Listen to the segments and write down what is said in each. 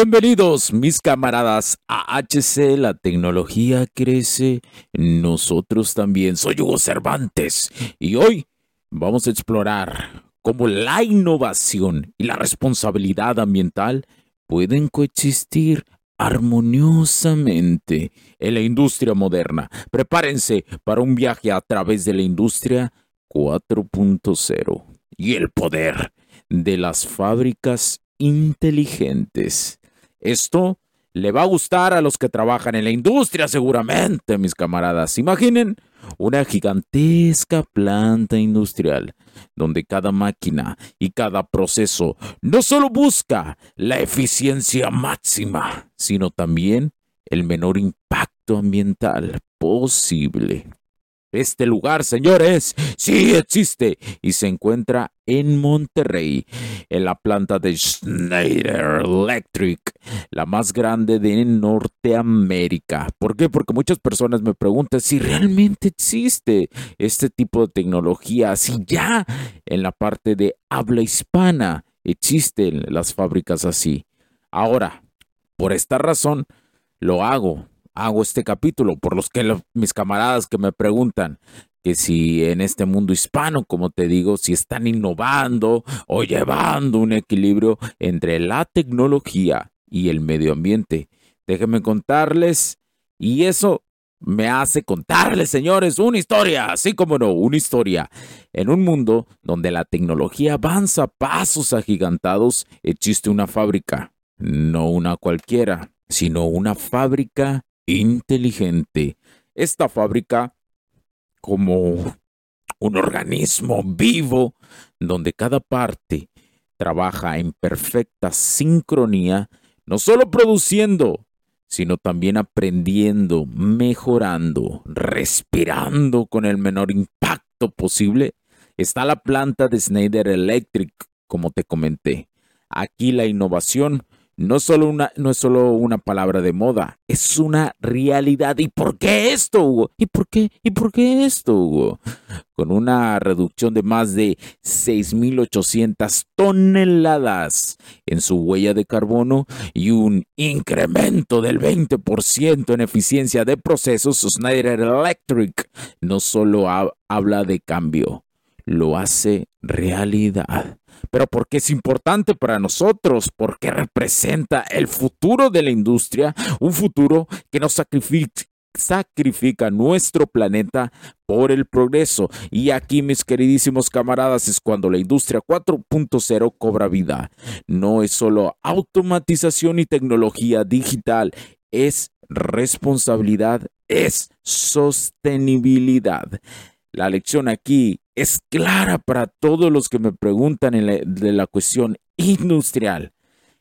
Bienvenidos mis camaradas a HC, la tecnología crece, nosotros también. Soy Hugo Cervantes y hoy vamos a explorar cómo la innovación y la responsabilidad ambiental pueden coexistir armoniosamente en la industria moderna. Prepárense para un viaje a través de la industria 4.0 y el poder de las fábricas inteligentes. Esto le va a gustar a los que trabajan en la industria seguramente, mis camaradas. Imaginen una gigantesca planta industrial donde cada máquina y cada proceso no solo busca la eficiencia máxima, sino también el menor impacto ambiental posible. Este lugar, señores, sí existe y se encuentra en Monterrey, en la planta de Schneider Electric, la más grande de Norteamérica. ¿Por qué? Porque muchas personas me preguntan si realmente existe este tipo de tecnología, si ya en la parte de habla hispana existen las fábricas así. Ahora, por esta razón, lo hago hago este capítulo, por los que mis camaradas que me preguntan que si en este mundo hispano, como te digo, si están innovando o llevando un equilibrio entre la tecnología y el medio ambiente. Déjenme contarles, y eso me hace contarles, señores, una historia, así como no, una historia. En un mundo donde la tecnología avanza a pasos agigantados, existe una fábrica, no una cualquiera, sino una fábrica inteligente. Esta fábrica, como un organismo vivo, donde cada parte trabaja en perfecta sincronía, no solo produciendo, sino también aprendiendo, mejorando, respirando con el menor impacto posible, está la planta de Schneider Electric, como te comenté. Aquí la innovación no, es solo una palabra de moda, es una realidad. ¿Y por qué esto, Hugo? ¿Y por qué? ¿Y por qué esto, Hugo? Con una reducción de más de 6.800 toneladas en su huella de carbono y un incremento del 20% en eficiencia de procesos, Schneider Electric no solo habla de cambio, lo hace realidad pero porque es importante para nosotros, porque representa el futuro de la industria, un futuro que nos sacrifica, sacrifica nuestro planeta por el progreso. Y aquí, mis queridísimos camaradas, es cuando la industria 4.0 cobra vida. No es solo automatización y tecnología digital, es responsabilidad, es sostenibilidad. La lección aquí es clara para todos los que me preguntan de la cuestión industrial.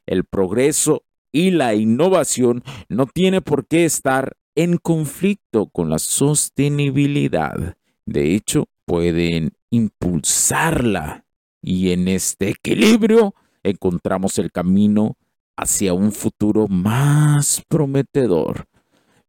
El progreso y la innovación no tiene por qué estar en conflicto con la sostenibilidad. De hecho, pueden impulsarla. Y en este equilibrio encontramos el camino hacia un futuro más prometedor.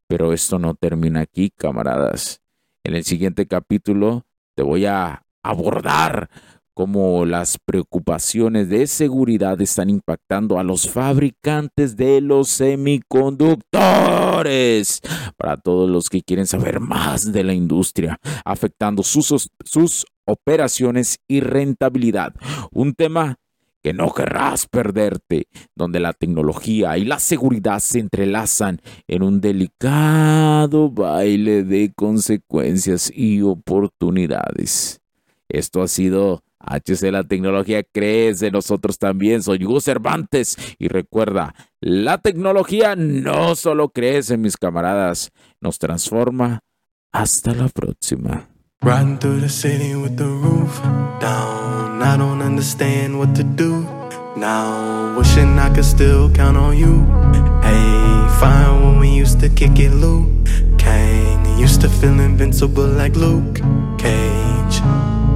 Pero esto no termina aquí, camaradas. En el siguiente capítulo te voy a abordar cómo las preocupaciones de seguridad están impactando a los fabricantes de los semiconductores. Para todos los que quieren saber más de la industria, afectando sus, sus operaciones y rentabilidad. Un tema que no querrás perderte, donde la tecnología y la seguridad se entrelazan en un delicado baile de consecuencias y oportunidades. Esto ha sido HC La Tecnología crece, nosotros también. Soy Hugo Cervantes y recuerda, la tecnología no solo crece, mis camaradas, nos transforma. Hasta la próxima. I don't understand what to do now. Wishing I could still count on you. Hey, fine when we used to kick it, Luke. Kang used to feel invincible like Luke.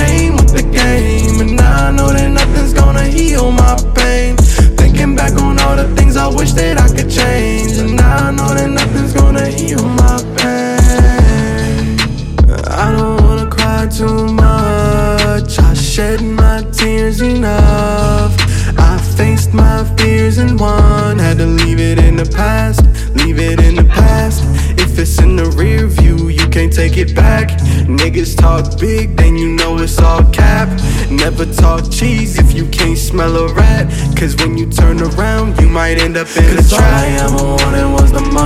came with the game. And now I know that nothing's gonna heal my pain. Thinking back on all the things I wish that I could change. And now I know that nothing's gonna heal my pain. I don't wanna cry too much. I shed my tears enough. I faced my fears and won. Had to leave it in the past, leave it in the past. If it's in the rear view, can't take it back. Niggas talk big, then you know it's all cap. Never talk cheese if you can't smell a rat. Cause when you turn around, you might end up in Cause a trap. All I ever wanted was the money